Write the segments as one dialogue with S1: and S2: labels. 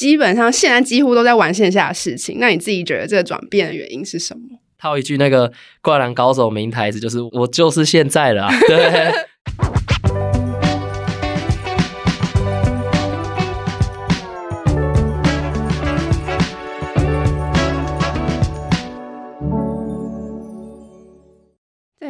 S1: 基本上现在几乎都在玩线下的事情。那你自己觉得这个转变的原因是什么？
S2: 套一句那个灌篮高手名台词，就是“我就是现在了”。对。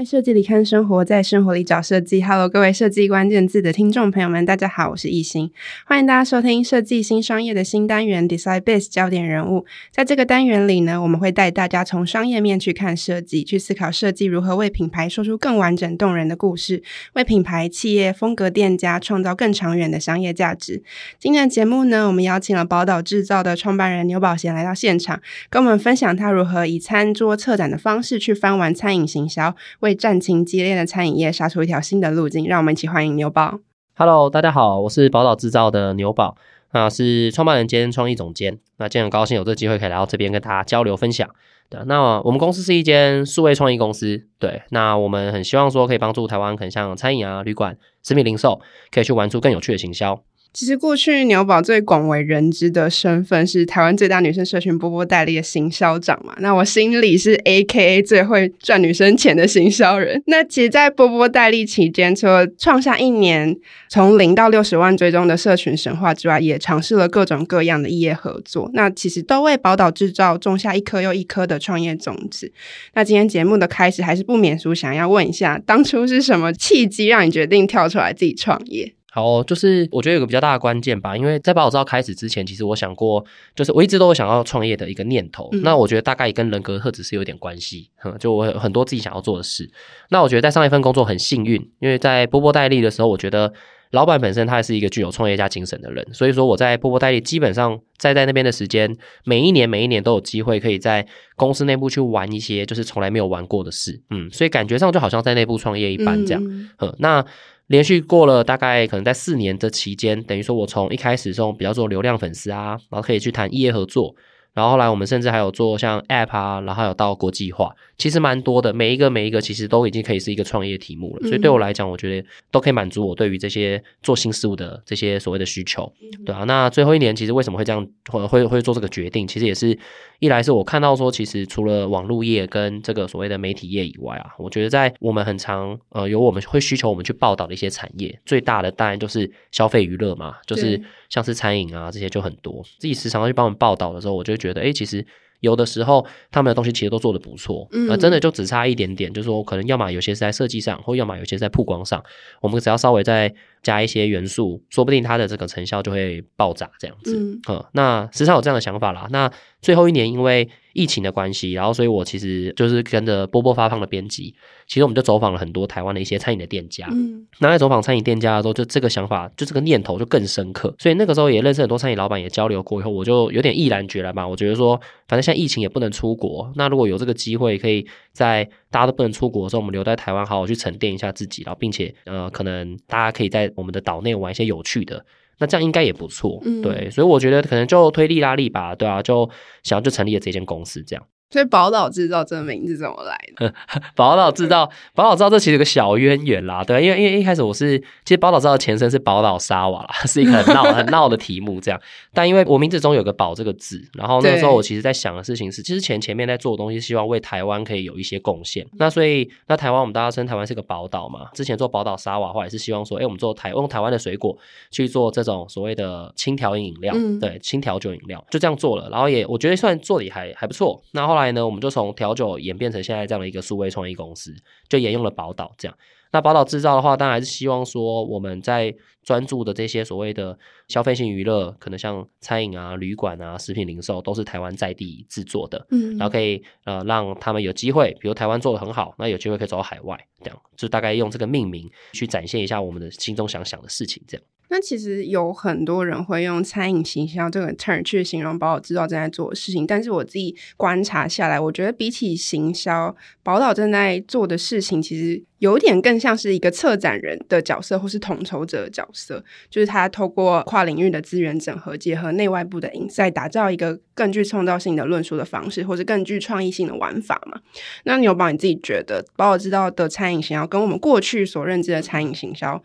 S1: 在设计里看生活，在生活里找设计。Hello，各位设计关键字的听众朋友们，大家好，我是易欣，欢迎大家收听设计新商业的新单元 Decide Base 焦点人物。在这个单元里呢，我们会带大家从商业面去看设计，去思考设计如何为品牌说出更完整动人的故事，为品牌、企业、风格店家创造更长远的商业价值。今天的节目呢，我们邀请了宝岛制造的创办人牛宝贤来到现场，跟我们分享他如何以餐桌策展的方式去翻玩餐饮行销，为为战情激烈的餐饮业杀出一条新的路径，让我们一起欢迎牛宝。
S2: Hello，大家好，我是宝岛制造的牛宝，那是创办人兼创意总监。那今天很高兴有这个机会可以来到这边跟大家交流分享。对，那我们公司是一间数位创意公司。对，那我们很希望说可以帮助台湾，可能像餐饮啊、旅馆、食品零售，可以去玩出更有趣的行销。
S1: 其实过去牛宝最广为人知的身份是台湾最大女生社群波波代理的行销长嘛，那我心里是 AKA 最会赚女生钱的行销人。那其实，在波波代理期间，除了创下一年从零到六十万追踪的社群神话之外，也尝试了各种各样的异业合作。那其实都为宝岛制造种下一颗又一颗的创业种子。那今天节目的开始，还是不免俗想要问一下，当初是什么契机让你决定跳出来自己创业？
S2: 好，就是我觉得有个比较大的关键吧，因为在宝岛制造开始之前，其实我想过，就是我一直都有想要创业的一个念头。嗯、那我觉得大概也跟人格特质是有点关系，就我有很多自己想要做的事。那我觉得在上一份工作很幸运，因为在波波代理的时候，我觉得老板本身他也是一个具有创业家精神的人，所以说我在波波代理基本上在在那边的时间，每一年每一年都有机会可以在公司内部去玩一些就是从来没有玩过的事，嗯，所以感觉上就好像在内部创业一般这样，嗯，那。连续过了大概可能在四年这期间，等于说我从一开始这种比较做流量粉丝啊，然后可以去谈业合作。然后后来我们甚至还有做像 App 啊，然后有到国际化，其实蛮多的。每一个每一个其实都已经可以是一个创业题目了。所以对我来讲，我觉得都可以满足我对于这些做新事物的这些所谓的需求，对啊。那最后一年其实为什么会这样会会会做这个决定？其实也是一来是我看到说，其实除了网络业跟这个所谓的媒体业以外啊，我觉得在我们很常呃有我们会需求我们去报道的一些产业，最大的当然就是消费娱乐嘛，就是。像是餐饮啊这些就很多，自己时常去帮我们报道的时候，我就觉得，哎，其实有的时候他们的东西其实都做得不错，嗯，真的就只差一点点，就是说可能要么有些是在设计上，或要么有些在曝光上，我们只要稍微再加一些元素，说不定它的这个成效就会爆炸这样子，嗯，嗯，那时常有这样的想法啦。那最后一年因为疫情的关系，然后所以我其实就是跟着波波发胖的编辑，其实我们就走访了很多台湾的一些餐饮的店家。嗯，那在走访餐饮店家的时候，就这个想法，就这个念头就更深刻。所以那个时候也认识很多餐饮老板，也交流过以后，我就有点毅然决然吧。我觉得说，反正现在疫情也不能出国，那如果有这个机会，可以在大家都不能出国的时候，我们留在台湾，好好去沉淀一下自己，然后并且呃，可能大家可以在我们的岛内玩一些有趣的。那这样应该也不错，嗯，对，所以我觉得可能就推力拉力吧，对啊，就想要就成立了这间公司这样。
S1: 所以宝岛制造这个名字怎么来的？
S2: 宝岛制造，宝岛制造这其实有个小渊源啦，对，因为因为一开始我是其实宝岛制造的前身是宝岛沙瓦啦，是一个很闹很闹的题目这样。但因为我名字中有个宝这个字，然后那个时候我其实在想的事情是，其实前前面在做的东西，希望为台湾可以有一些贡献。那所以那台湾我们大家称台湾是个宝岛嘛，之前做宝岛沙瓦的话也是希望说，哎，我们做台用台湾的水果去做这种所谓的轻调饮料，嗯、对，轻调酒饮料就这样做了，然后也我觉得算做的也还还不错。那后来。后来呢，我们就从调酒演变成现在这样的一个数位创意公司，就沿用了宝岛这样。那宝岛制造的话，当然还是希望说我们在专注的这些所谓的消费性娱乐，可能像餐饮啊、旅馆啊、食品零售，都是台湾在地制作的，嗯，然后可以呃让他们有机会，比如台湾做的很好，那有机会可以走到海外，这样就大概用这个命名去展现一下我们的心中想想的事情，这样。
S1: 那其实有很多人会用餐饮行销这个 term 去形容宝岛制造正在做的事情，但是我自己观察下来，我觉得比起行销，宝岛正在做的事情其实有点更像是一个策展人的角色，或是统筹者的角色，就是他透过跨领域的资源整合，结合内外部的 insight，打造一个更具创造性的论述的方式，或是更具创意性的玩法嘛。那牛宝你自己觉得宝岛制造的餐饮行销跟我们过去所认知的餐饮行销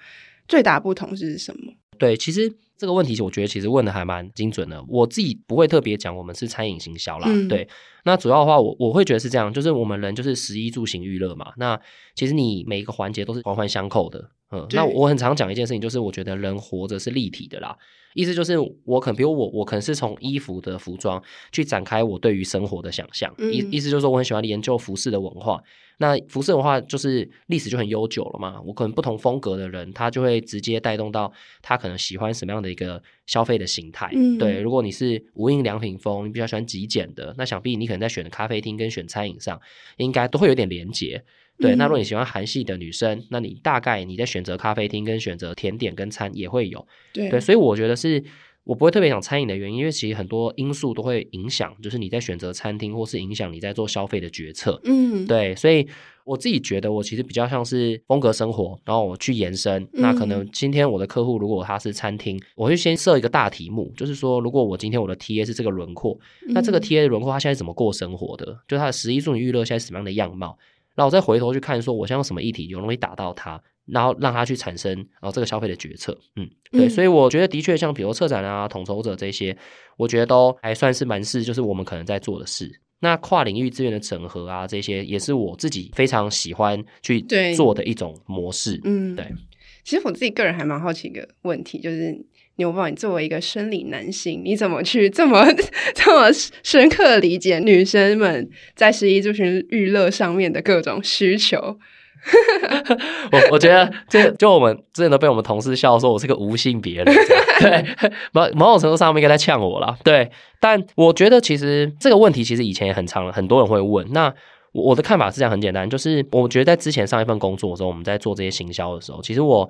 S1: 最大不同是什么？
S2: 对，其实这个问题，我觉得其实问的还蛮精准的。我自己不会特别讲我们是餐饮行销啦，嗯、对。那主要的话，我我会觉得是这样，就是我们人就是食衣住行娱乐嘛。那其实你每一个环节都是环环相扣的。嗯，那我很常讲一件事情，就是我觉得人活着是立体的啦。意思就是我可能，比如我，我可能是从衣服的服装去展开我对于生活的想象。意、嗯、意思就是说，我很喜欢研究服饰的文化。那服饰文化就是历史就很悠久了嘛。我可能不同风格的人，他就会直接带动到他可能喜欢什么样的一个消费的形态。嗯、对，如果你是无印良品风，你比较喜欢极简的，那想必你可能在选咖啡厅跟选餐饮上，应该都会有点连结。对，那如果你喜欢韩系的女生，那你大概你在选择咖啡厅跟选择甜点跟餐也会有。对，对，所以我觉得是我不会特别想餐饮的原因，因为其实很多因素都会影响，就是你在选择餐厅或是影响你在做消费的决策。嗯，对，所以我自己觉得我其实比较像是风格生活，然后我去延伸。嗯、那可能今天我的客户如果他是餐厅，我会先设一个大题目，就是说如果我今天我的 TA 是这个轮廓，那这个 TA 的轮廓他现在怎么过生活的？就他的十一住行娱乐现在是什么样的样貌？然后我再回头去看，说我想用什么议题有容易打到他，然后让他去产生然后这个消费的决策。嗯，对，嗯、所以我觉得的确像比如策展啊、统筹者这些，我觉得都还算是蛮是就是我们可能在做的事。那跨领域资源的整合啊，这些也是我自己非常喜欢去做的一种模式。嗯，对。
S1: 其实我自己个人还蛮好奇一个问题，就是。牛宝，你作为一个生理男性，你怎么去这么 这么深刻理解女生们在食衣住行娱乐上面的各种需求？
S2: 我我觉得，就就我们之前都被我们同事笑说我是个无性别人，对，某某种程度上面应该在呛我啦。对，但我觉得其实这个问题其实以前也很常，很多人会问。那我的看法是这样，很简单，就是我觉得在之前上一份工作的时候，我们在做这些行销的时候，其实我。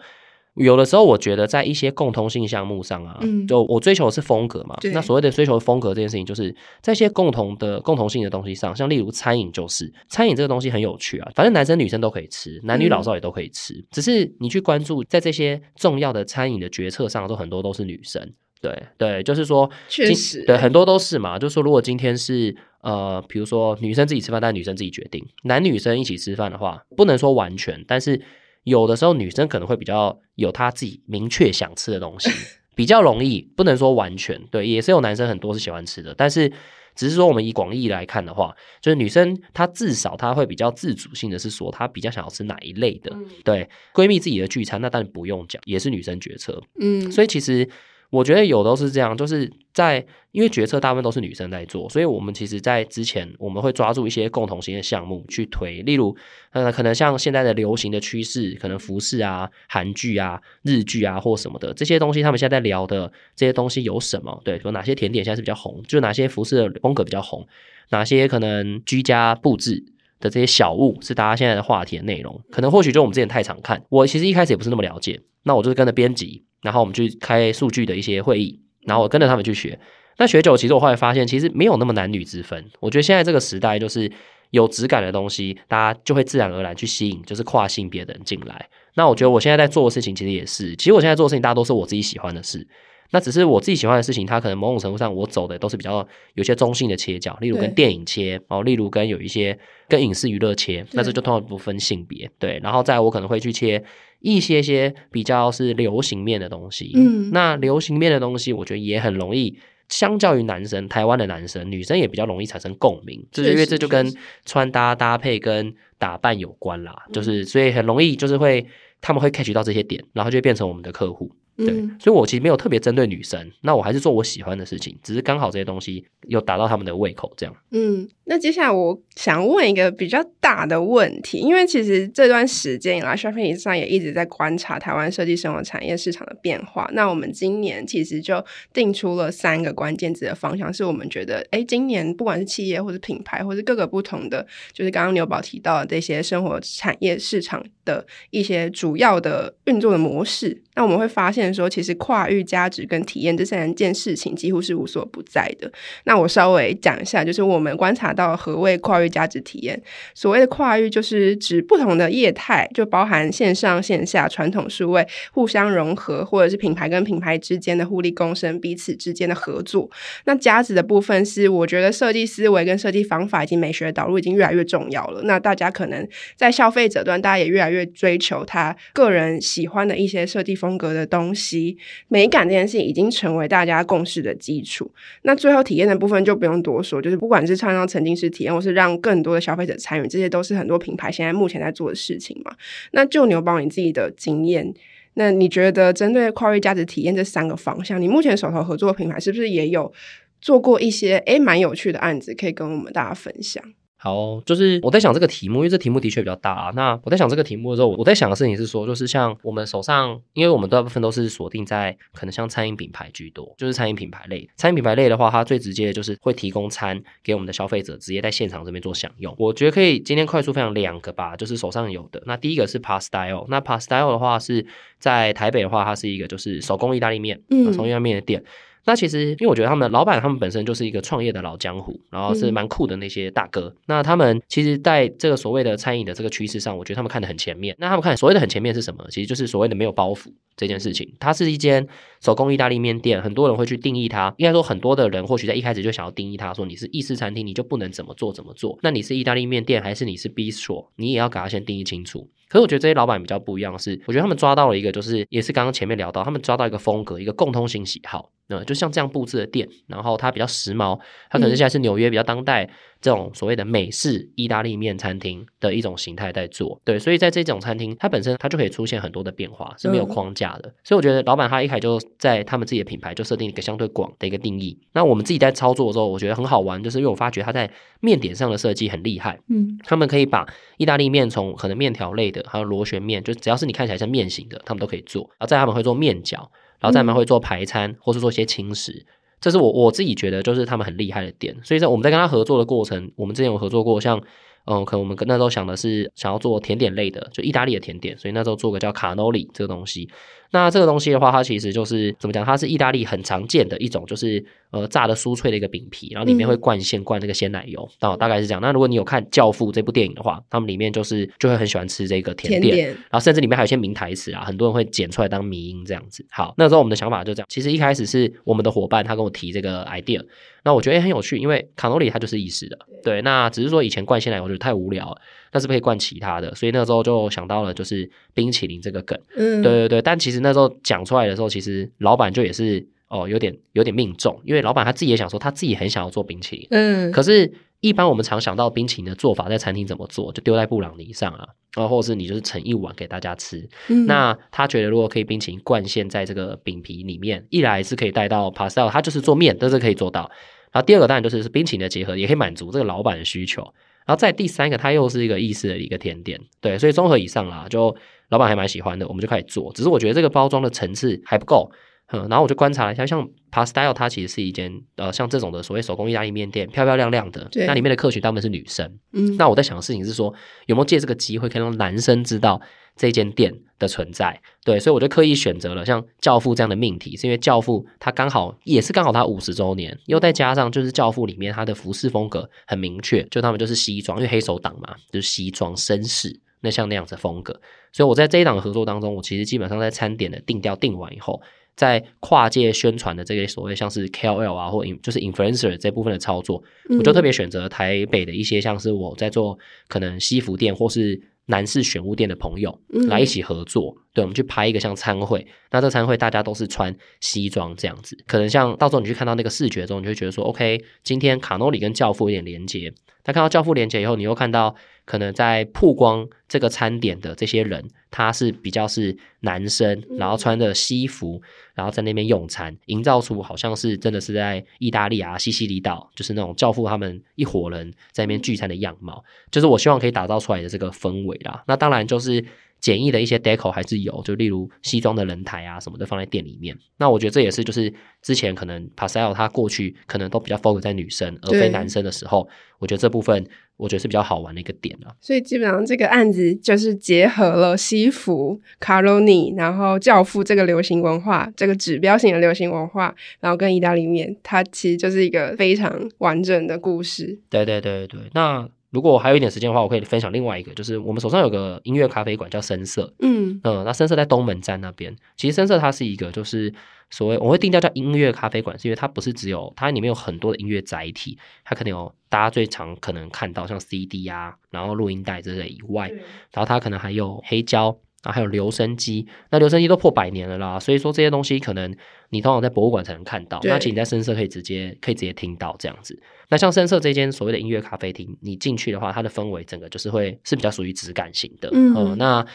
S2: 有的时候，我觉得在一些共通性项目上啊，嗯、就我追求的是风格嘛。对那所谓的追求风格这件事情，就是在一些共同的共同性的东西上，像例如餐饮，就是餐饮这个东西很有趣啊。反正男生女生都可以吃，男女老少也都可以吃。嗯、只是你去关注在这些重要的餐饮的决策上，都很多都是女生。对对，就是说，
S1: 确实，
S2: 对很多都是嘛。就是说，如果今天是呃，比如说女生自己吃饭，但女生自己决定；男女生一起吃饭的话，不能说完全，但是。有的时候女生可能会比较有她自己明确想吃的东西，比较容易，不能说完全对，也是有男生很多是喜欢吃的，但是只是说我们以广义来看的话，就是女生她至少她会比较自主性的是说她比较想要吃哪一类的，嗯、对，闺蜜自己的聚餐那当然不用讲，也是女生决策，嗯，所以其实。我觉得有都是这样，就是在因为决策大部分都是女生在做，所以我们其实，在之前我们会抓住一些共同性的项目去推，例如，呃，可能像现在的流行的趋势，可能服饰啊、韩剧啊、日剧啊或什么的这些东西，他们现在在聊的这些东西有什么？对，有哪些甜点现在是比较红？就哪些服饰的风格比较红？哪些可能居家布置的这些小物是大家现在的话题的内容？可能或许就我们之前太常看，我其实一开始也不是那么了解，那我就是跟着编辑。然后我们去开数据的一些会议，然后我跟着他们去学。那学久，其实我后来发现，其实没有那么男女之分。我觉得现在这个时代，就是有质感的东西，大家就会自然而然去吸引，就是跨性别的人进来。那我觉得我现在在做的事情，其实也是，其实我现在做的事情，大家都是我自己喜欢的事。那只是我自己喜欢的事情，它可能某种程度上，我走的都是比较有些中性的切角，例如跟电影切，哦，例如跟有一些跟影视娱乐切，那这就通常不分性别。对，然后再我可能会去切。一些些比较是流行面的东西，嗯，那流行面的东西，我觉得也很容易，相较于男生，台湾的男生，女生也比较容易产生共鸣，就是因为这就跟穿搭搭配跟打扮有关啦，就是所以很容易就是会他们会 catch 到这些点，然后就会变成我们的客户。对，嗯、所以我其实没有特别针对女生，那我还是做我喜欢的事情，只是刚好这些东西有达到他们的胃口，这样。
S1: 嗯，那接下来我想问一个比较大的问题，因为其实这段时间以来，Shopping 上也一直在观察台湾设计生活产业市场的变化。那我们今年其实就定出了三个关键字的方向，是我们觉得，哎，今年不管是企业或者品牌，或者各个不同的，就是刚刚牛宝提到的这些生活产业市场的一些主要的运作的模式。那我们会发现说，其实跨域价值跟体验这三件事情几乎是无所不在的。那我稍微讲一下，就是我们观察到何谓跨域价值体验。所谓的跨域，就是指不同的业态，就包含线上线下、传统数位互相融合，或者是品牌跟品牌之间的互利共生、彼此之间的合作。那价值的部分是，我觉得设计思维跟设计方法以及美学导入已经越来越重要了。那大家可能在消费者端，大家也越来越追求他个人喜欢的一些设计风格的东西，美感这件事情已经成为大家共识的基础。那最后体验的部分就不用多说，就是不管是创造成浸式体验，或是让更多的消费者参与，这些都是很多品牌现在目前在做的事情嘛。那就牛宝你自己的经验，那你觉得针对跨越价值体验这三个方向，你目前手头合作品牌是不是也有做过一些诶蛮有趣的案子，可以跟我们大家分享？
S2: 好，就是我在想这个题目，因为这题目的确比较大啊。那我在想这个题目的时候，我在想的事情是说，就是像我们手上，因为我们大部分都是锁定在可能像餐饮品牌居多，就是餐饮品牌类。餐饮品牌类的话，它最直接的就是会提供餐给我们的消费者，直接在现场这边做享用。我觉得可以今天快速分享两个吧，就是手上有的。那第一个是 Pastyle，那 Pastyle 的话是在台北的话，它是一个就是手工意大利面，嗯，手工意大利面的店。那其实，因为我觉得他们的老板他们本身就是一个创业的老江湖，然后是蛮酷的那些大哥。嗯、那他们其实在这个所谓的餐饮的这个趋势上，我觉得他们看得很前面。那他们看所谓的很前面是什么？其实就是所谓的没有包袱这件事情。它是一间手工意大利面店，很多人会去定义它。应该说，很多的人或许在一开始就想要定义它，说你是意式餐厅，你就不能怎么做怎么做。那你是意大利面店，还是你是 bistro？你也要给他先定义清楚。可是我觉得这些老板比较不一样的是，我觉得他们抓到了一个，就是也是刚刚前面聊到，他们抓到一个风格，一个共通性喜好。那就像这样布置的店，然后它比较时髦，它可能现在是纽约比较当代。这种所谓的美式意大利面餐厅的一种形态在做，对，所以在这种餐厅，它本身它就可以出现很多的变化，是没有框架的。嗯、所以我觉得老板他一开始就在他们自己的品牌就设定一个相对广的一个定义。那我们自己在操作的时候，我觉得很好玩，就是因为我发觉他在面点上的设计很厉害，嗯，他们可以把意大利面从可能面条类的，还有螺旋面，就只要是你看起来像面型的，他们都可以做。然后在他们会做面饺，然后在他们会做排餐，嗯、或是做一些轻食。这是我我自己觉得，就是他们很厉害的点。所以在我们在跟他合作的过程，我们之前有合作过，像嗯，可能我们那时候想的是想要做甜点类的，就意大利的甜点，所以那时候做个叫卡诺里这个东西。那这个东西的话，它其实就是怎么讲？它是意大利很常见的一种，就是呃炸的酥脆的一个饼皮，然后里面会灌馅灌那个鲜奶油，哦，大概是这样。那如果你有看《教父》这部电影的话，他们里面就是就会很喜欢吃这个甜点，甜点然后甚至里面还有一些名台词啊，很多人会剪出来当迷音这样子。好，那时候我们的想法就这样。其实一开始是我们的伙伴他跟我提这个 idea，那我觉得也很有趣，因为卡诺里它就是意式的，对，那只是说以前灌鲜奶油我觉得太无聊了。但是可以灌其他的，所以那时候就想到了就是冰淇淋这个梗，嗯，对对对。但其实那时候讲出来的时候，其实老板就也是哦，有点有点命中，因为老板他自己也想说他自己很想要做冰淇淋，嗯。可是，一般我们常想到冰淇淋的做法，在餐厅怎么做，就丢在布朗尼上啊，然后或者是你就是盛一碗给大家吃。嗯，那他觉得如果可以冰淇淋灌馅在这个饼皮里面，一来是可以带到 pastel，他就是做面，都是可以做到。然后第二个当然就是是冰淇淋的结合，也可以满足这个老板的需求。然后再第三个，它又是一个意式的一个甜点，对，所以综合以上啦，就老板还蛮喜欢的，我们就开始做。只是我觉得这个包装的层次还不够，嗯，然后我就观察了一下，像 Pastyle 它其实是一间呃像这种的所谓手工意大利面店，漂漂亮亮的，对那里面的客群大部分是女生，嗯，那我在想的事情是说，有没有借这个机会可以让男生知道这间店的存在，对，所以我就刻意选择了像教父这样的命题，是因为教父它刚好也是刚好它五十周年，又再加上就是教父里面它的服饰风格很明确，就他们就是西装，因为黑手党嘛，就是西装绅士，那像那样子风格，所以我在这一档合作当中，我其实基本上在餐点的定调定完以后，在跨界宣传的这个所谓像是 KOL 啊或就是 influencer 这部分的操作，我就特别选择台北的一些像是我在做可能西服店或是。男士选物店的朋友来一起合作，嗯、对，我们去拍一个像餐会。那这餐会大家都是穿西装这样子，可能像到时候你去看到那个视觉中，你就会觉得说，OK，今天卡诺里跟教父有点连接。他看到教父连接以后，你又看到可能在曝光这个餐点的这些人，他是比较是男生，然后穿着西服，然后在那边用餐，营造出好像是真的是在意大利啊西西里岛，就是那种教父他们一伙人在那边聚餐的样貌，就是我希望可以打造出来的这个氛围啦。那当然就是。简易的一些 deco 还是有，就例如西装的人台啊什么的放在店里面。那我觉得这也是就是之前可能 Pastyle 它过去可能都比较 focus 在女生而非男生的时候，我觉得这部分我觉得是比较好玩的一个点啊。
S1: 所以基本上这个案子就是结合了西服、卡罗尼，然后教父这个流行文化，这个指标性的流行文化，然后跟意大利面，它其实就是一个非常完整的故事。
S2: 对对对对，那。如果我还有一点时间的话，我可以分享另外一个，就是我们手上有个音乐咖啡馆叫深色，嗯嗯，那深色在东门站那边。其实深色它是一个，就是所谓我会定调叫音乐咖啡馆，是因为它不是只有它里面有很多的音乐载体，它可能有大家最常可能看到像 CD 啊，然后录音带之类以外，然后它可能还有黑胶。然后还有留声机，那留声机都破百年了啦，所以说这些东西可能你通常在博物馆才能看到，那其实你在声色可以直接可以直接听到这样子。那像声色这间所谓的音乐咖啡厅，你进去的话，它的氛围整个就是会是比较属于质感型的，嗯，呃、那。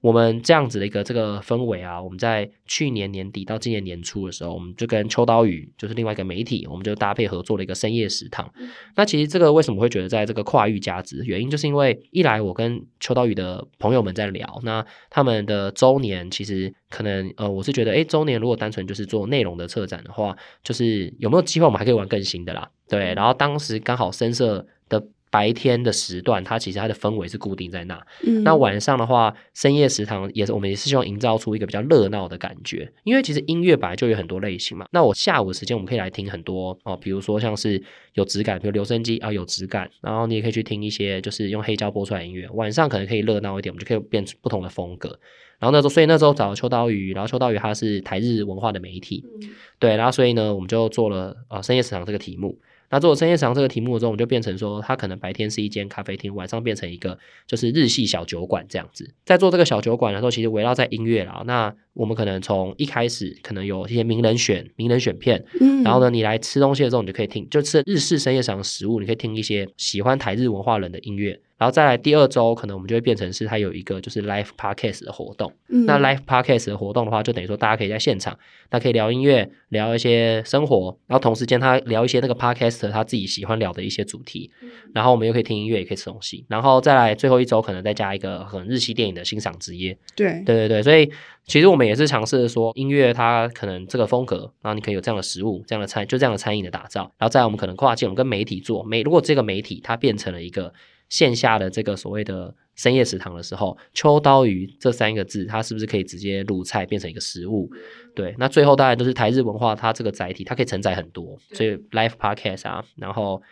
S2: 我们这样子的一个这个氛围啊，我们在去年年底到今年年初的时候，我们就跟秋刀鱼，就是另外一个媒体，我们就搭配合作了一个深夜食堂。嗯、那其实这个为什么会觉得在这个跨域价值？原因就是因为一来我跟秋刀鱼的朋友们在聊，那他们的周年其实可能呃，我是觉得诶，周年如果单纯就是做内容的策展的话，就是有没有机会我们还可以玩更新的啦？对，然后当时刚好深色的。白天的时段，它其实它的氛围是固定在那。嗯、那晚上的话，深夜食堂也是我们也是希望营造出一个比较热闹的感觉。因为其实音乐本来就有很多类型嘛。那我下午的时间我们可以来听很多哦，比如说像是有质感，比如留声机啊有质感，然后你也可以去听一些就是用黑胶播出来的音乐。晚上可能可以热闹一点，我们就可以变出不同的风格。然后那时候，所以那时候找秋刀鱼，然后秋刀鱼它是台日文化的媒体，嗯、对，然后所以呢，我们就做了呃深夜食堂这个题目。那做深夜食堂这个题目的时候，我们就变成说，它可能白天是一间咖啡厅，晚上变成一个就是日系小酒馆这样子。在做这个小酒馆的时候，其实围绕在音乐啦。那我们可能从一开始可能有一些名人选名人选片，嗯，然后呢，你来吃东西的时候，你就可以听，就吃日式深夜食堂食物，你可以听一些喜欢台日文化人的音乐。然后再来第二周，可能我们就会变成是它有一个就是 live podcast 的活动。嗯、那 live podcast 的活动的话，就等于说大家可以在现场，那可以聊音乐，聊一些生活，然后同时间他聊一些那个 podcaster 他自己喜欢聊的一些主题。嗯、然后我们又可以听音乐，也可以吃东西。然后再来最后一周，可能再加一个很日系电影的欣赏之夜。
S1: 对
S2: 对对对，所以其实我们也是尝试说音乐它可能这个风格，然后你可以有这样的食物，这样的餐，就这样的餐饮的打造。然后再来我们可能跨界，我们跟媒体做媒，如果这个媒体它变成了一个。线下的这个所谓的深夜食堂的时候，秋刀鱼这三个字，它是不是可以直接入菜变成一个食物？对，那最后当然都是台日文化，它这个载体它可以承载很多，所以 live podcast 啊，然后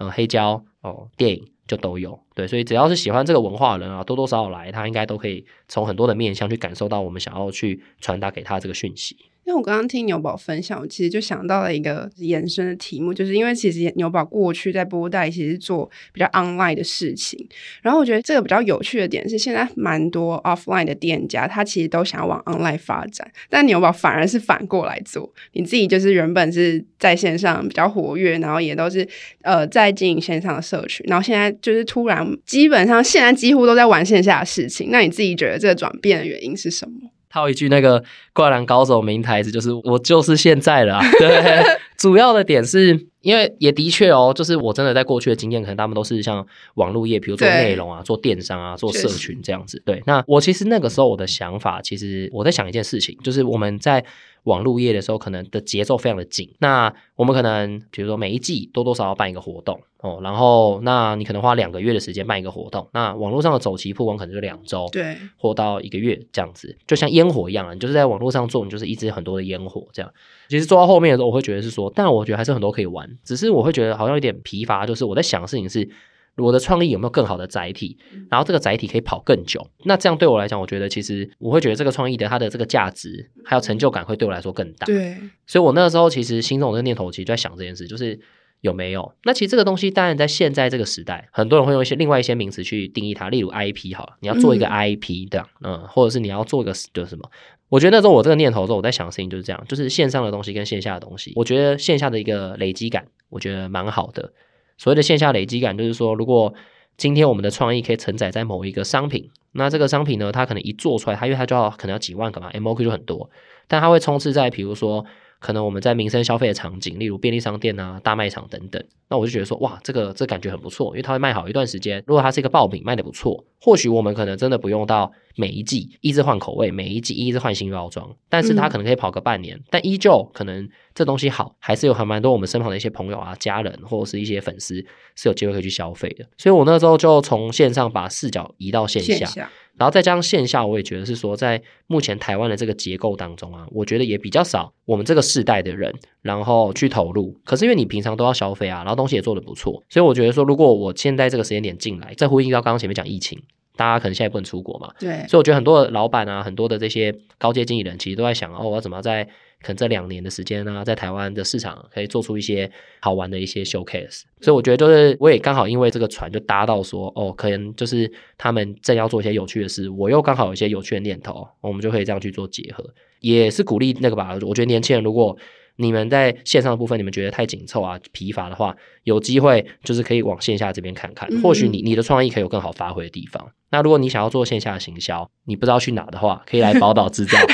S2: 嗯黑胶哦电影就都有。对，所以只要是喜欢这个文化的人啊，多多少少来，他应该都可以从很多的面向去感受到我们想要去传达给他这个讯息。
S1: 因为我刚刚听牛宝分享，我其实就想到了一个延伸的题目，就是因为其实牛宝过去在播带其实做比较 online 的事情，然后我觉得这个比较有趣的点是，现在蛮多 offline 的店家，他其实都想要往 online 发展，但牛宝反而是反过来做，你自己就是原本是在线上比较活跃，然后也都是呃在经营线上的社群，然后现在就是突然基本上现在几乎都在玩线下的事情，那你自己觉得这个转变的原因是什么？
S2: 套一句那个灌篮高手名台词，就是我就是现在了啊。对，主要的点是因为也的确哦，就是我真的在过去的经验，可能他们都是像网络业，比如做内容啊、做电商啊、做社群这样子。对，那我其实那个时候我的想法，其实我在想一件事情，就是我们在。网络业的时候，可能的节奏非常的紧。那我们可能，比如说每一季多多少少办一个活动哦，然后那你可能花两个月的时间办一个活动。那网络上的走期曝光可能就两周，对，或到一个月这样子，就像烟火一样啊，你就是在网络上做，你就是一直很多的烟火这样。其实做到后面的时候，我会觉得是说，但我觉得还是很多可以玩，只是我会觉得好像有点疲乏。就是我在想的事情是。我的创意有没有更好的载体？然后这个载体可以跑更久。那这样对我来讲，我觉得其实我会觉得这个创意的它的这个价值还有成就感会对我来说更大。对，所以我那个时候其实心中有这个念头，其实就在想这件事，就是有没有？那其实这个东西当然在现在这个时代，很多人会用一些另外一些名词去定义它，例如 IP 好了，你要做一个 IP 的，嗯，嗯，或者是你要做一个就是什么？我觉得那时候我这个念头的时候，我在想的事情就是这样，就是线上的东西跟线下的东西，我觉得线下的一个累积感，我觉得蛮好的。所谓的线下累积感，就是说如果今天我们的创意可以承载在某一个商品，那这个商品呢，它可能一做出来，它因为它就要可能要几万个嘛，MOQ 就很多，但它会充斥在比如说。可能我们在民生消费的场景，例如便利商店啊、大卖场等等，那我就觉得说，哇，这个这感觉很不错，因为它会卖好一段时间。如果它是一个爆品，卖的不错，或许我们可能真的不用到每一季一直换口味，每一季一直换新包装，但是它可能可以跑个半年，嗯、但依旧可能这东西好，还是有很蛮多我们身旁的一些朋友啊、家人或者是一些粉丝是有机会可以去消费的。所以我那时候就从线上把视角移到线下。线下然后再加上线下，我也觉得是说，在目前台湾的这个结构当中啊，我觉得也比较少我们这个世代的人，然后去投入。可是因为你平常都要消费啊，然后东西也做得不错，所以我觉得说，如果我现在这个时间点进来，再呼应到刚刚前面讲疫情，大家可能现在不能出国嘛，
S1: 对，
S2: 所以我觉得很多的老板啊，很多的这些高阶经理人，其实都在想哦，我要怎么在可能这两年的时间呢、啊，在台湾的市场可以做出一些好玩的一些 showcase。所以我觉得就是我也刚好因为这个船就搭到说哦，可能就是他们正要做一些有趣的事，我又刚好有一些有趣的念头，我们就可以这样去做结合，也是鼓励那个吧。我觉得年轻人如果你们在线上的部分，你们觉得太紧凑啊、疲乏的话，有机会就是可以往线下这边看看，或许你你的创意可以有更好发挥的地方。那如果你想要做线下的行销，你不知道去哪的话，可以来宝岛制造，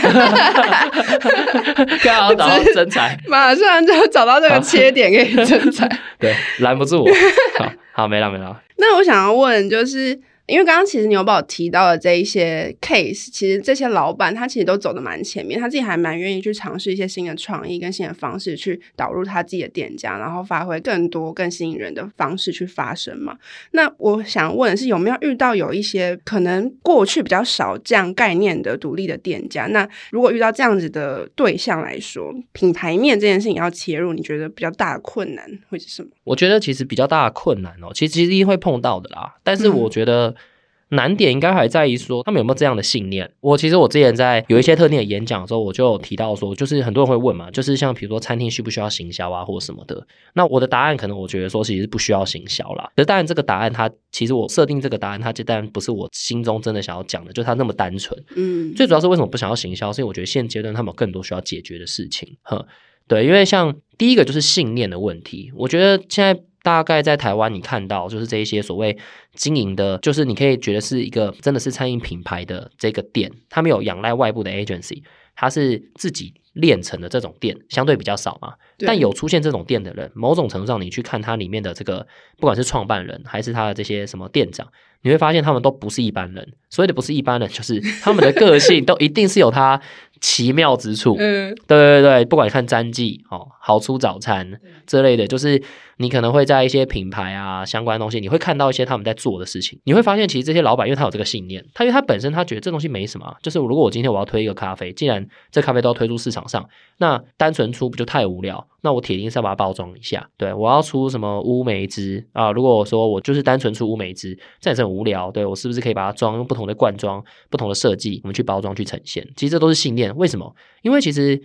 S2: 刚好找到真才，
S1: 马上就找到这个切点可以真才，
S2: 对，拦不住我。好，好，没了没了。
S1: 那我想要问就是。因为刚刚其实牛宝提到的这一些 case，其实这些老板他其实都走得蛮前面，他自己还蛮愿意去尝试一些新的创意跟新的方式去导入他自己的店家，然后发挥更多更吸引人的方式去发声嘛。那我想问的是，有没有遇到有一些可能过去比较少这样概念的独立的店家？那如果遇到这样子的对象来说，品牌面这件事情要切入，你觉得比较大的困难会是什么？
S2: 我觉得其实比较大的困难哦，其实其实一定会碰到的啦，但是我觉得、嗯。难点应该还在于说他们有没有这样的信念。我其实我之前在有一些特定的演讲的时候，我就有提到说，就是很多人会问嘛，就是像比如说餐厅需不需要行销啊，或什么的。那我的答案可能我觉得说其实是不需要行销啦。可是当然这个答案它其实我设定这个答案，它就当然不是我心中真的想要讲的，就它那么单纯。嗯，最主要是为什么不想要行销？是因为我觉得现阶段他们有更多需要解决的事情。哼，对，因为像第一个就是信念的问题，我觉得现在。大概在台湾，你看到就是这一些所谓经营的，就是你可以觉得是一个真的是餐饮品牌的这个店，他没有仰赖外部的 agency，他是自己练成的这种店，相对比较少嘛。但有出现这种店的人，某种程度上，你去看它里面的这个，不管是创办人还是他的这些什么店长，你会发现他们都不是一般人。所谓的不是一般人，就是他们的个性都一定是有他奇妙之处。嗯，对对对，不管你看詹记哦，好出早餐之类的，就是。你可能会在一些品牌啊相关的东西，你会看到一些他们在做的事情。你会发现，其实这些老板，因为他有这个信念，他因为他本身他觉得这东西没什么，就是如果我今天我要推一个咖啡，既然这咖啡都要推出市场上，那单纯出不就太无聊？那我铁定是要把它包装一下。对，我要出什么乌梅汁啊？如果我说我就是单纯出乌梅汁，这也是很无聊。对，我是不是可以把它装用不同的罐装、不同的设计，我们去包装去呈现？其实这都是信念。为什么？因为其实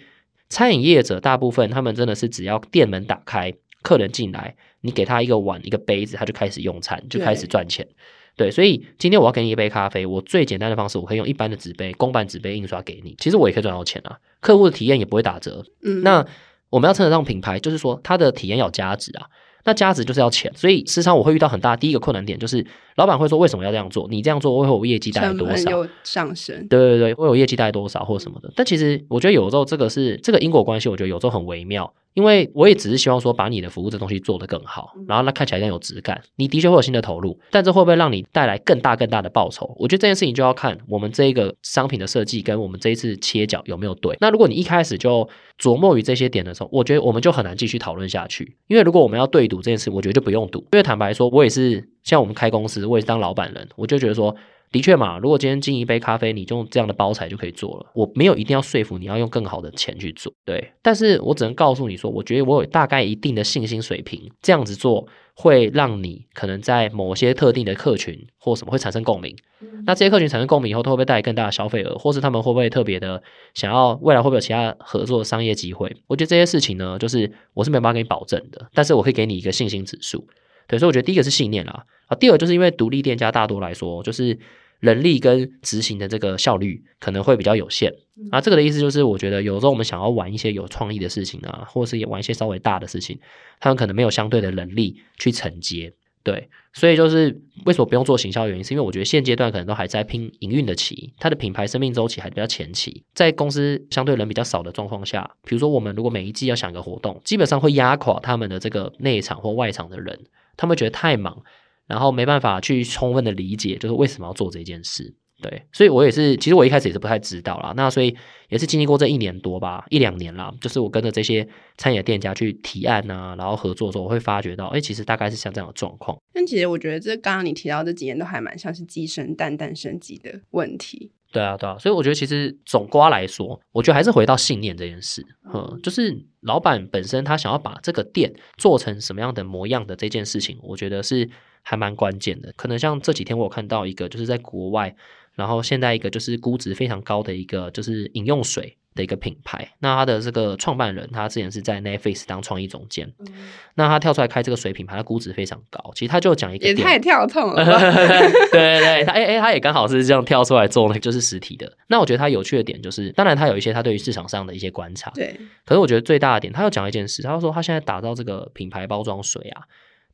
S2: 餐饮业者大部分他们真的是只要店门打开。客人进来，你给他一个碗、一个杯子，他就开始用餐，就开始赚钱。对，对，所以今天我要给你一杯咖啡，我最简单的方式，我可以用一般的纸杯、公版纸杯印刷给你。其实我也可以赚到钱啊，客户的体验也不会打折。嗯，那我们要称得上品牌，就是说它的体验要价值啊。那价值就是要钱，所以时常我会遇到很大第一个困难点，就是老板会说，为什么要这样做？你这样做会有业绩带来多少？
S1: 有上升。
S2: 对对对，会有业绩带来多少或什么的。但其实我觉得有时候这个是这个因果关系，我觉得有时候很微妙。因为我也只是希望说，把你的服务这东西做得更好，然后那看起来更有质感。你的确会有新的投入，但这会不会让你带来更大更大的报酬？我觉得这件事情就要看我们这一个商品的设计跟我们这一次切角有没有对。那如果你一开始就琢磨于这些点的时候，我觉得我们就很难继续讨论下去。因为如果我们要对赌这件事，我觉得就不用赌。因为坦白说，我也是像我们开公司，我也是当老板人，我就觉得说。的确嘛，如果今天进一杯咖啡，你就用这样的包材就可以做了。我没有一定要说服你要用更好的钱去做，对。但是我只能告诉你说，我觉得我有大概一定的信心水平，这样子做会让你可能在某些特定的客群或什么会产生共鸣。那这些客群产生共鸣以后，它会不会带来更大的消费额，或是他们会不会特别的想要未来会不会有其他合作的商业机会？我觉得这些事情呢，就是我是没办法给你保证的，但是我可以给你一个信心指数。对，所以我觉得第一个是信念啦，啊，第二就是因为独立店家大多来说就是。人力跟执行的这个效率可能会比较有限啊，这个的意思就是，我觉得有时候我们想要玩一些有创意的事情啊，或是也玩一些稍微大的事情，他们可能没有相对的能力去承接。对，所以就是为什么不用做行销的原因，是因为我觉得现阶段可能都还在拼营运的期，它的品牌生命周期还比较前期，在公司相对人比较少的状况下，比如说我们如果每一季要想一个活动，基本上会压垮他们的这个内场或外场的人，他们觉得太忙。然后没办法去充分的理解，就是为什么要做这件事，对，所以我也是，其实我一开始也是不太知道啦，那所以也是经历过这一年多吧，一两年啦，就是我跟着这些餐饮店家去提案啊，然后合作的时候，我会发觉到，哎，其实大概是像这样的状况。
S1: 但其实我觉得这刚刚你提到这几年都还蛮像是鸡生蛋，蛋生鸡的问题。
S2: 对啊，对啊，所以我觉得其实总瓜来说，我觉得还是回到信念这件事，嗯，就是老板本身他想要把这个店做成什么样的模样的这件事情，我觉得是。还蛮关键的。可能像这几天我有看到一个，就是在国外，然后现在一个就是估值非常高的一个就是饮用水。的一个品牌，那他的这个创办人，他之前是在 Netflix 当创意总监，嗯、那他跳出来开这个水品牌，他估值非常高。其实他就讲一个，
S1: 也太跳痛了，
S2: 对对对，他哎哎，他也刚好是这样跳出来做那个就是实体的。那我觉得他有趣的点就是，当然他有一些他对于市场上的一些观察，
S1: 对。
S2: 可是我觉得最大的点，他又讲一件事，他说他现在打造这个品牌包装水啊，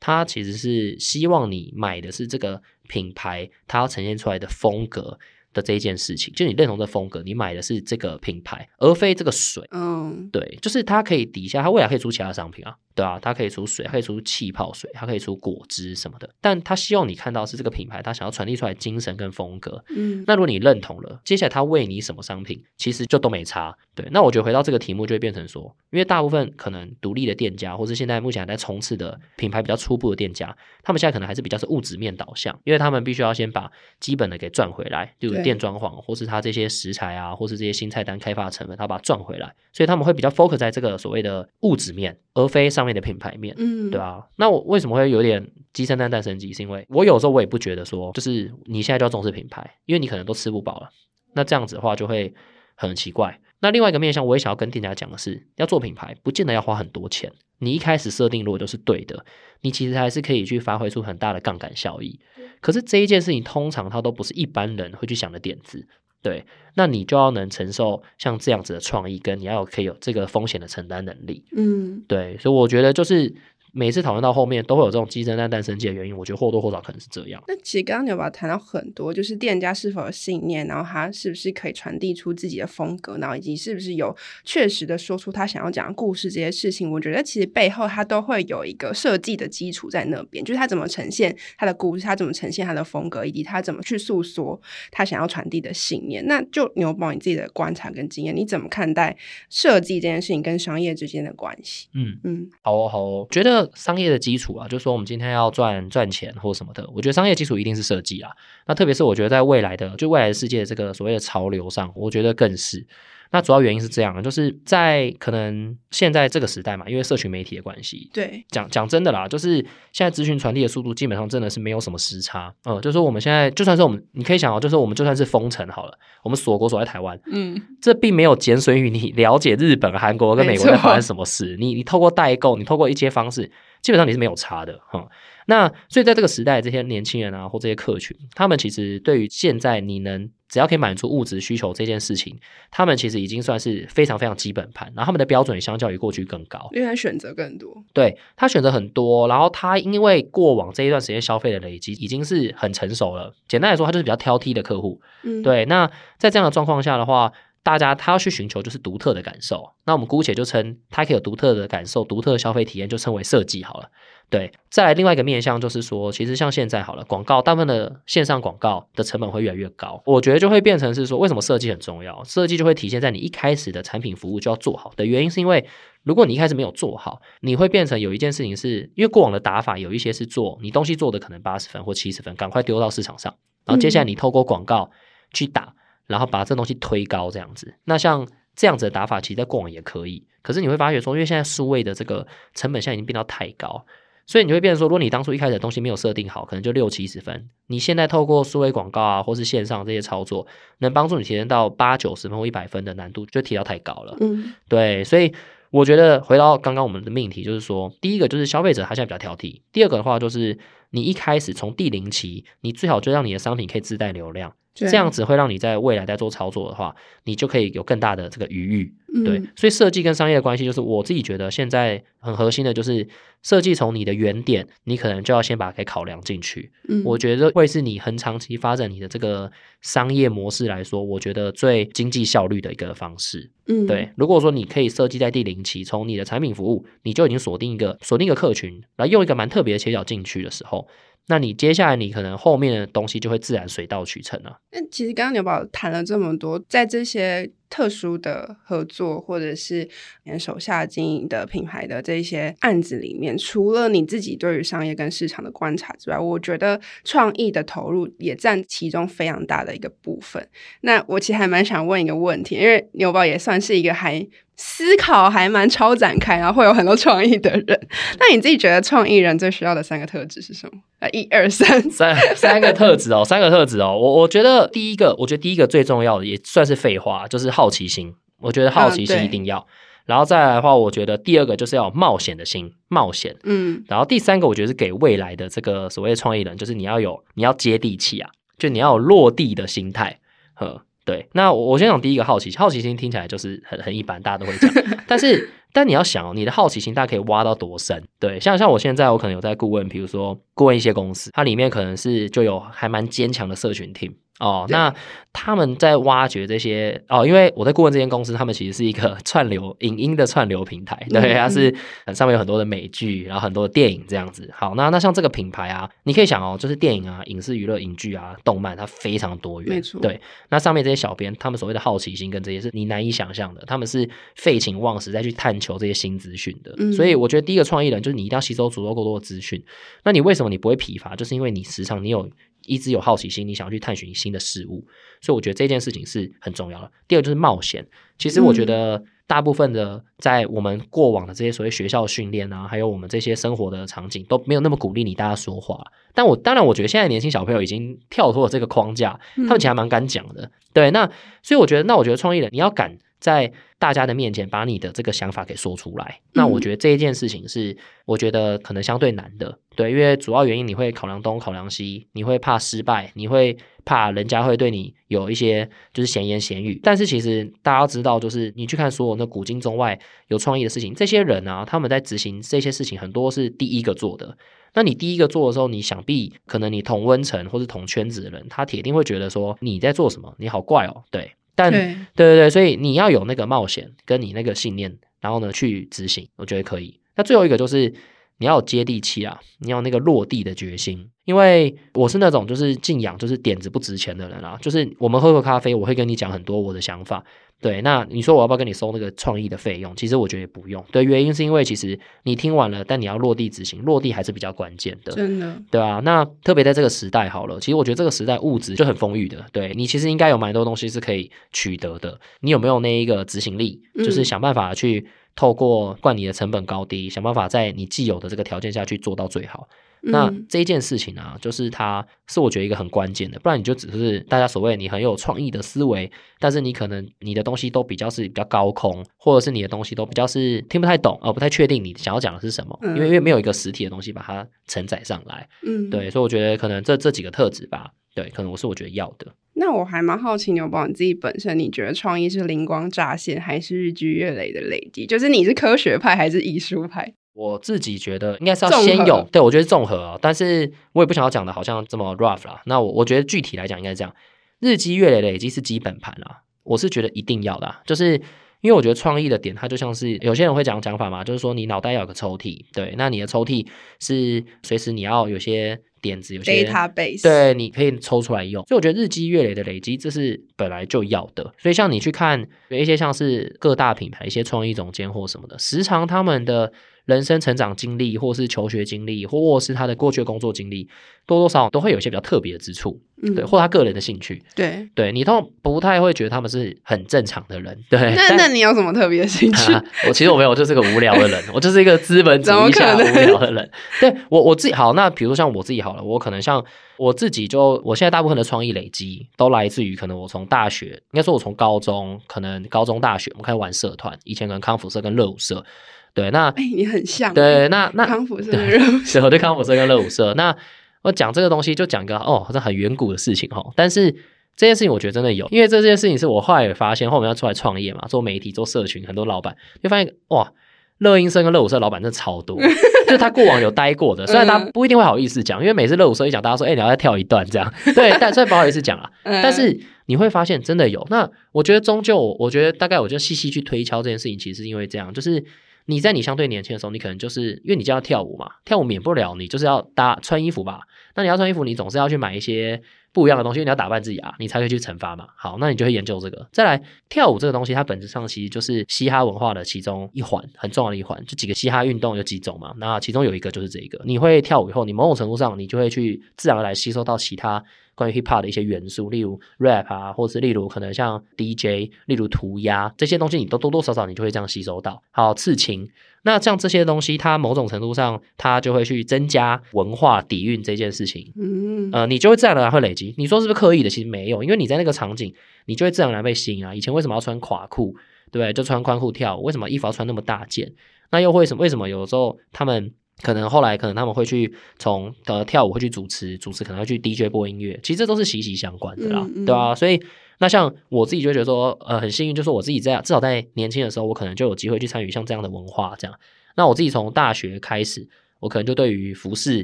S2: 他其实是希望你买的是这个品牌，它呈现出来的风格。的这一件事情，就你认同的风格，你买的是这个品牌，而非这个水。嗯，对，就是它可以底下，它未来可以出其他商品啊。对啊，它可以出水，它可以出气泡水，它可以出果汁什么的。但他希望你看到是这个品牌，他想要传递出来精神跟风格。嗯，那如果你认同了，接下来他为你什么商品，其实就都没差。对，那我觉得回到这个题目就会变成说，因为大部分可能独立的店家，或是现在目前还在冲刺的品牌比较初步的店家，他们现在可能还是比较是物质面导向，因为他们必须要先把基本的给赚回来，就店装潢，或是他这些食材啊，或是这些新菜单开发成本，他把它赚回来，所以他们会比较 focus 在这个所谓的物质面，而非上面的品牌面。嗯，对啊，那我为什么会有点鸡生蛋蛋生鸡？是因为我有时候我也不觉得说，就是你现在就要重视品牌，因为你可能都吃不饱了。那这样子的话就会很奇怪。那另外一个面向，我也想要跟店家讲的是，要做品牌，不见得要花很多钱。你一开始设定如果都是对的，你其实还是可以去发挥出很大的杠杆效益。可是这一件事情，通常它都不是一般人会去想的点子。对，那你就要能承受像这样子的创意，跟你要有可以有这个风险的承担能力。嗯，对，所以我觉得就是。每次讨论到后面，都会有这种鸡生蛋蛋生鸡的原因。我觉得或多或少可能是这样。
S1: 那其实刚刚牛宝谈到很多，就是店家是否有信念，然后他是不是可以传递出自己的风格，然后以及是不是有确实的说出他想要讲的故事这些事情。我觉得其实背后他都会有一个设计的基础在那边，就是他怎么呈现他的故事，他怎么呈现他的风格，以及他怎么去诉说他想要传递的信念。那就牛宝你自己的观察跟经验，你怎么看待设计这件事情跟商业之间的关系？嗯
S2: 嗯，好哦好哦，觉得。商业的基础啊，就是说我们今天要赚赚钱或什么的，我觉得商业基础一定是设计啊。那特别是我觉得在未来的就未来的世界这个所谓的潮流上，我觉得更是。那主要原因是这样的，就是在可能现在这个时代嘛，因为社群媒体的关系，
S1: 对，讲
S2: 讲真的啦，就是现在资讯传递的速度基本上真的是没有什么时差，嗯，就是说我们现在就算是我们，你可以想哦，就是我们就算是封城好了，我们锁国锁在台湾，嗯，这并没有减损于你了解日本、韩国跟美国在发生什么事，你你透过代购，你透过一些方式，基本上你是没有差的，哈、嗯。那所以在这个时代，这些年轻人啊，或这些客群，他们其实对于现在你能。只要可以满足物质需求这件事情，他们其实已经算是非常非常基本盘，然后他们的标准相较于过去更高，
S1: 因为他选择更多。
S2: 对，他选择很多，然后他因为过往这一段时间消费的累积已经是很成熟了。简单来说，他就是比较挑剔的客户。嗯，对。那在这样的状况下的话，大家他要去寻求就是独特的感受。那我们姑且就称他可以有独特的感受、独特的消费体验，就称为设计好了。对，再来另外一个面向就是说，其实像现在好了，广告大部分的线上广告的成本会越来越高，我觉得就会变成是说，为什么设计很重要？设计就会体现在你一开始的产品服务就要做好的原因，是因为如果你一开始没有做好，你会变成有一件事情是，因为过往的打法有一些是做你东西做的可能八十分或七十分，赶快丢到市场上，然后接下来你透过广告去打，然后把这东西推高这样子。那像这样子的打法，其实在过往也可以，可是你会发觉说，因为现在数位的这个成本现在已经变到太高。所以你会变成说，如果你当初一开始的东西没有设定好，可能就六七十分。你现在透过数位广告啊，或是线上这些操作，能帮助你提升到八九十分或一百分的难度，就提到太高了。嗯，对。所以我觉得回到刚刚我们的命题，就是说，第一个就是消费者他现在比较挑剔，第二个的话就是你一开始从第零期，你最好就让你的商品可以自带流量。这样子会让你在未来在做操作的话，你就可以有更大的这个余裕，嗯、对。所以设计跟商业的关系，就是我自己觉得现在很核心的，就是设计从你的原点，你可能就要先把它给考量进去。嗯，我觉得会是你很长期发展你的这个商业模式来说，我觉得最经济效率的一个方式。嗯，对。如果说你可以设计在第零期，从你的产品服务，你就已经锁定一个锁定一个客群，然后用一个蛮特别的切角进去的时候。那你接下来你可能后面的东西就会自然水到渠成了。
S1: 那其实刚刚牛宝谈了这么多，在这些特殊的合作，或者是你手下经营的品牌的这些案子里面，除了你自己对于商业跟市场的观察之外，我觉得创意的投入也占其中非常大的一个部分。那我其实还蛮想问一个问题，因为牛宝也算是一个还思考还蛮超展开，然后会有很多创意的人。那你自己觉得创意人最需要的三个特质是什么？呃，一二三，
S2: 三三个特质哦，三个特质哦。我我觉得第一个，我觉得第一个最重要的，也算是废话，就是好奇心。我觉得好奇心一定要。嗯、然后再来的话，我觉得第二个就是要有冒险的心，冒险。嗯。然后第三个，我觉得是给未来的这个所谓的创意人，就是你要有，你要接地气啊，就你要有落地的心态。呵，对。那我我先讲第一个好奇心，好奇心听起来就是很很一般，大家都会讲，但是。但你要想哦，你的好奇心大概可以挖到多深？对，像像我现在，我可能有在顾问，比如说顾问一些公司，它里面可能是就有还蛮坚强的社群 team。哦，那他们在挖掘这些哦，因为我在顾问这间公司，他们其实是一个 串流影音的串流平台，对，它是上面有很多的美剧，然后很多的电影这样子。好，那那像这个品牌啊，你可以想哦，就是电影啊、影视娱乐、影剧啊、动漫，它非常多元，没错。对，那上面这些小编，他们所谓的好奇心跟这些是你难以想象的，他们是废寝忘食再去探求这些新资讯的。嗯，所以我觉得第一个创意人就是你一定要吸收足够够多的资讯。那你为什么你不会疲乏？就是因为你时常你有。一直有好奇心，你想要去探寻新的事物，所以我觉得这件事情是很重要的。第二就是冒险，其实我觉得大部分的在我们过往的这些所谓学校训练啊，还有我们这些生活的场景都没有那么鼓励你大家说话。但我当然我觉得现在年轻小朋友已经跳脱了这个框架，他们其实还蛮敢讲的。对，那所以我觉得，那我觉得创意人你要敢。在大家的面前把你的这个想法给说出来，那我觉得这一件事情是我觉得可能相对难的，对，因为主要原因你会考量东考量西，你会怕失败，你会怕人家会对你有一些就是闲言闲语。但是其实大家知道，就是你去看所有那古今中外有创意的事情，这些人啊，他们在执行这些事情很多是第一个做的。那你第一个做的时候，你想必可能你同温层或是同圈子的人，他铁定会觉得说你在做什么，你好怪哦，对。但对对对，所以你要有那个冒险，跟你那个信念，然后呢去执行，我觉得可以。那最后一个就是你要有接地气啊，你要有那个落地的决心。因为我是那种就是敬仰就是点子不值钱的人啊，就是我们喝个咖啡，我会跟你讲很多我的想法。对，那你说我要不要跟你收那个创意的费用？其实我觉得也不用。对，原因是因为其实你听完了，但你要落地执行，落地还是比较关键的。真的，对啊。那特别在这个时代好了，其实我觉得这个时代物质就很丰裕的。对，你其实应该有蛮多东西是可以取得的。你有没有那一个执行力？就是想办法去透过灌你的成本高低，想办法在你既有的这个条件下去做到最好。那这一件事情啊，就是它是我觉得一个很关键的，不然你就只是大家所谓你很有创意的思维，但是你可能你的东西都比较是比较高空，或者是你的东西都比较是听不太懂，而不太确定你想要讲的是什么，因为因为没有一个实体的东西把它承载上来，嗯，对，所以我觉得可能这这几个特质吧，对，可能我是我觉得要的。
S1: 那我还蛮好奇牛宝你自己本身，你觉得创意是灵光乍现，还是日积月累的累积？就是你是科学派还是艺术派？
S2: 我自己觉得应该是要先有。对，我觉得综合啊，但是我也不想要讲的好像这么 rough 啦。那我我觉得具体来讲应该是这样，日积月累累积是基本盘啦。我是觉得一定要的，就是因为我觉得创意的点，它就像是有些人会讲讲法嘛，就是说你脑袋要有个抽屉，对，那你的抽屉是随时你要有些点子，有些
S1: database，
S2: 对，你可以抽出来用。所以我觉得日积月累的累积，这是本来就要的。所以像你去看有一些像是各大品牌一些创意总监或什么的，时常他们的。人生成长经历，或是求学经历，或是他的过去的工作经历，多多少少都会有一些比较特别的之处，嗯、对，或他个人的兴趣，
S1: 对，
S2: 对，你都不太会觉得他们是很正常的人，对。
S1: 那那你有什么特别的兴趣？
S2: 啊、我其实我没有，我就是个无聊的人，我就是一个资本主义下无聊的人。对我我自己好，那比如说像我自己好了，我可能像我自己就，我现在大部分的创意累积都来自于可能我从大学，应该说我从高中，可能高中大学我们开始玩社团，以前可能康复社跟热舞社。对，那
S1: 哎，你很像
S2: 对，那那
S1: 康复社跟热舞社，
S2: 对，我对康复社跟热舞社。那我讲这个东西，就讲个哦，好像很远古的事情哦。但是这件事情，我觉得真的有，因为这件事情是我后来也发现，后面要出来创业嘛，做媒体、做社群，很多老板就发现哇，乐音社跟乐舞社老板真的超多，就他过往有待过的，虽然他不一定会好意思讲，因为每次乐舞社一讲，大家说哎，你要再跳一段这样，对，但所以不好意思讲啊。但是你会发现真的有。那我觉得终究，我觉得大概我就细细去推敲这件事情，其实是因为这样，就是。你在你相对年轻的时候，你可能就是因为你就要跳舞嘛，跳舞免不了你就是要搭穿衣服吧。那你要穿衣服，你总是要去买一些不一样的东西，你要打扮自己啊，你才会去惩罚嘛。好，那你就会研究这个。再来，跳舞这个东西，它本质上其实就是嘻哈文化的其中一环，很重要的一环。就几个嘻哈运动有几种嘛？那其中有一个就是这一个。你会跳舞以后，你某种程度上，你就会去自然而然吸收到其他关于 hip hop 的一些元素，例如 rap 啊，或者是例如可能像 DJ，例如涂鸦这些东西，你都多多少少你就会这样吸收到。好，刺青。那像这些东西，它某种程度上，它就会去增加文化底蕴这件事情。嗯，呃，你就会自然而然会累积。你说是不是刻意的？其实没有，因为你在那个场景，你就会自然而然被吸引啊。以前为什么要穿垮裤，对不对？就穿宽裤跳舞。为什么衣服要穿那么大件？那又为什么？为什么有时候他们可能后来可能他们会去从呃跳舞会去主持，主持可能会去 DJ 播音乐，其实这都是息息相关的啦，嗯嗯对吧？所以。那像我自己就会觉得说，呃，很幸运，就是我自己在至少在年轻的时候，我可能就有机会去参与像这样的文化这样。那我自己从大学开始，我可能就对于服饰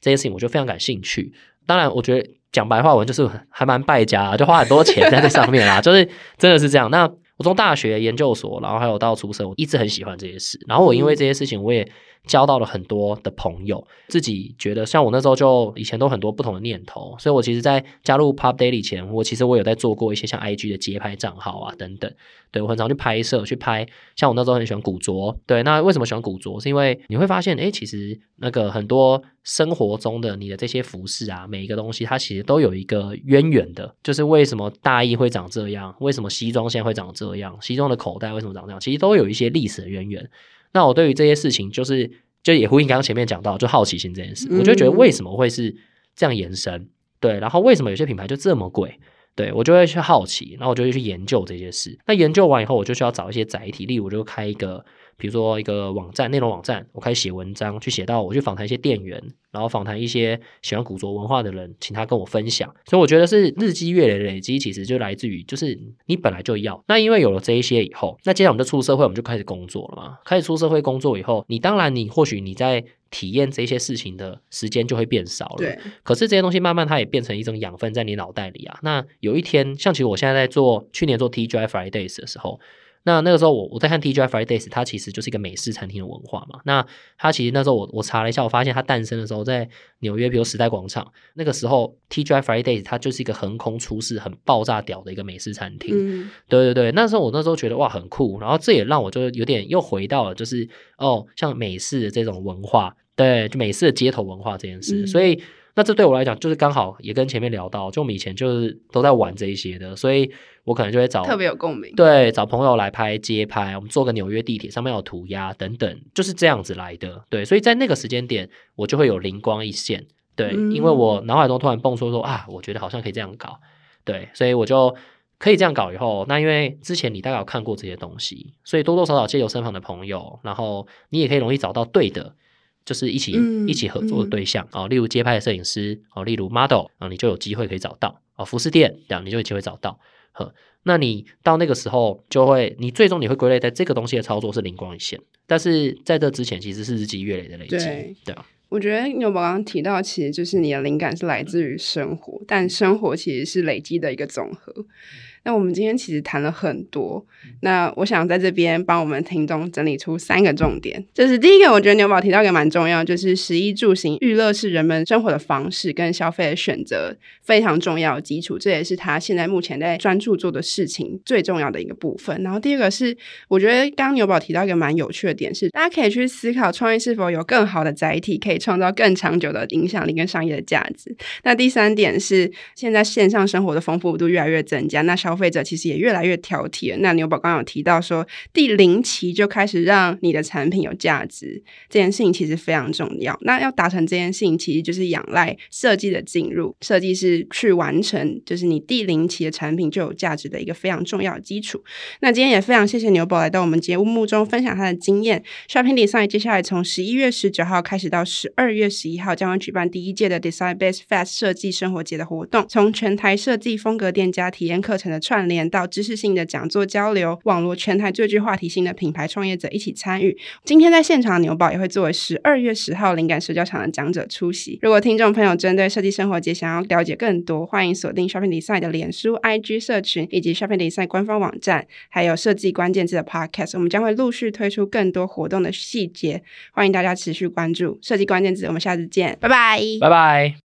S2: 这件事情，我就非常感兴趣。当然，我觉得讲白话文就是还蛮败家，就花很多钱在这上面啦，就是真的是这样。那我从大学、研究所，然后还有到出社，我一直很喜欢这些事。然后我因为这些事情，我也。交到了很多的朋友，自己觉得像我那时候就以前都很多不同的念头，所以我其实，在加入 Pop Daily 前，我其实我有在做过一些像 IG 的街拍账号啊等等，对，我很常去拍摄去拍，像我那时候很喜欢古着，对，那为什么喜欢古着？是因为你会发现，诶，其实那个很多生活中的你的这些服饰啊，每一个东西它其实都有一个渊源的，就是为什么大衣会长这样，为什么西装现在会长这样，西装的口袋为什么长这样，其实都有一些历史的渊源。那我对于这些事情，就是就也呼应刚刚前面讲到，就好奇心这件事，我就觉得为什么会是这样延伸？对，然后为什么有些品牌就这么贵？对，我就会去好奇，然后我就会去研究这些事。那研究完以后，我就需要找一些载体，例如我就开一个。比如说一个网站，内容网站，我开始写文章，去写到我去访谈一些店员，然后访谈一些喜欢古着文化的人，请他跟我分享。所以我觉得是日积月累的累积，其实就来自于就是你本来就要。那因为有了这一些以后，那接下来我们就出社会，我们就开始工作了嘛。开始出社会工作以后，你当然你或许你在体验这些事情的时间就会变少了。对。可是这些东西慢慢它也变成一种养分在你脑袋里啊。那有一天，像其实我现在在做去年做 TGI Fridays 的时候。那那个时候我我在看 TGI Fridays，它其实就是一个美式餐厅的文化嘛。那它其实那时候我我查了一下，我发现它诞生的时候在纽约，比如时代广场那个时候，TGI Fridays 它就是一个横空出世、很爆炸屌的一个美式餐厅。嗯，对对对，那时候我那时候觉得哇很酷，然后这也让我就有点又回到了就是哦像美式的这种文化，对，就美式的街头文化这件事，嗯，所以。那这对我来讲，就是刚好也跟前面聊到，就我们以前就是都在玩这一些的，所以我可能就会找
S1: 特别有共鸣，
S2: 对，找朋友来拍街拍，我们坐个纽约地铁上面有涂鸦等等，就是这样子来的，对，所以在那个时间点，我就会有灵光一现，对，嗯、因为我脑海中突然蹦出说啊，我觉得好像可以这样搞，对，所以我就可以这样搞以后，那因为之前你大概有看过这些东西，所以多多少少借由身旁的朋友，然后你也可以容易找到对的。就是一起、嗯、一起合作的对象啊、例如街拍的摄影师哦，例如 model 啊，你就有机会可以找到哦，服饰店这样你就有机会找到。呵，那你到那个时候就会，你最终你会归类在这个东西的操作是灵光一现，但是在这之前其实是日积月累的累积。对，对啊，
S1: 我觉得牛宝刚刚提到，其实就是你的灵感是来自于生活，但生活其实是累积的一个总和。那我们今天其实谈了很多，那我想在这边帮我们听众整理出三个重点，就是第一个，我觉得牛宝提到一个蛮重要，就是食衣住行娱乐是人们生活的方式跟消费的选择非常重要的基础，这也是他现在目前在专注做的事情最重要的一个部分。然后第二个是，我觉得刚刚牛宝提到一个蛮有趣的点是，大家可以去思考创意是否有更好的载体，可以创造更长久的影响力跟商业的价值。那第三点是，现在线上生活的丰富度越来越增加，那消消消费者其实也越来越挑剔了。那牛宝刚刚有提到说，第零期就开始让你的产品有价值，这件事情其实非常重要。那要达成这件事情，其实就是仰赖设计的进入，设计师去完成，就是你第零期的产品就有价值的一个非常重要的基础。那今天也非常谢谢牛宝来到我们节目中分享他的经验。Shopping Design 接下来从十一月十九号开始到十二月十一号，将会举办第一届的 Design Based Fest 设计生活节的活动，从全台设计风格店家体验课程的。串联到知识性的讲座交流，网络全台最具话题性的品牌创业者一起参与。今天在现场，牛宝也会作为十二月十号灵感社交场的讲者出席。如果听众朋友针对设计生活节想要了解更多，欢迎锁定 Shopping Design 的脸书、IG 社群以及 Shopping Design 官方网站，还有设计关键字的 Podcast。我们将会陆续推出更多活动的细节，欢迎大家持续关注设计关键字。我们下次见，拜拜，
S2: 拜拜。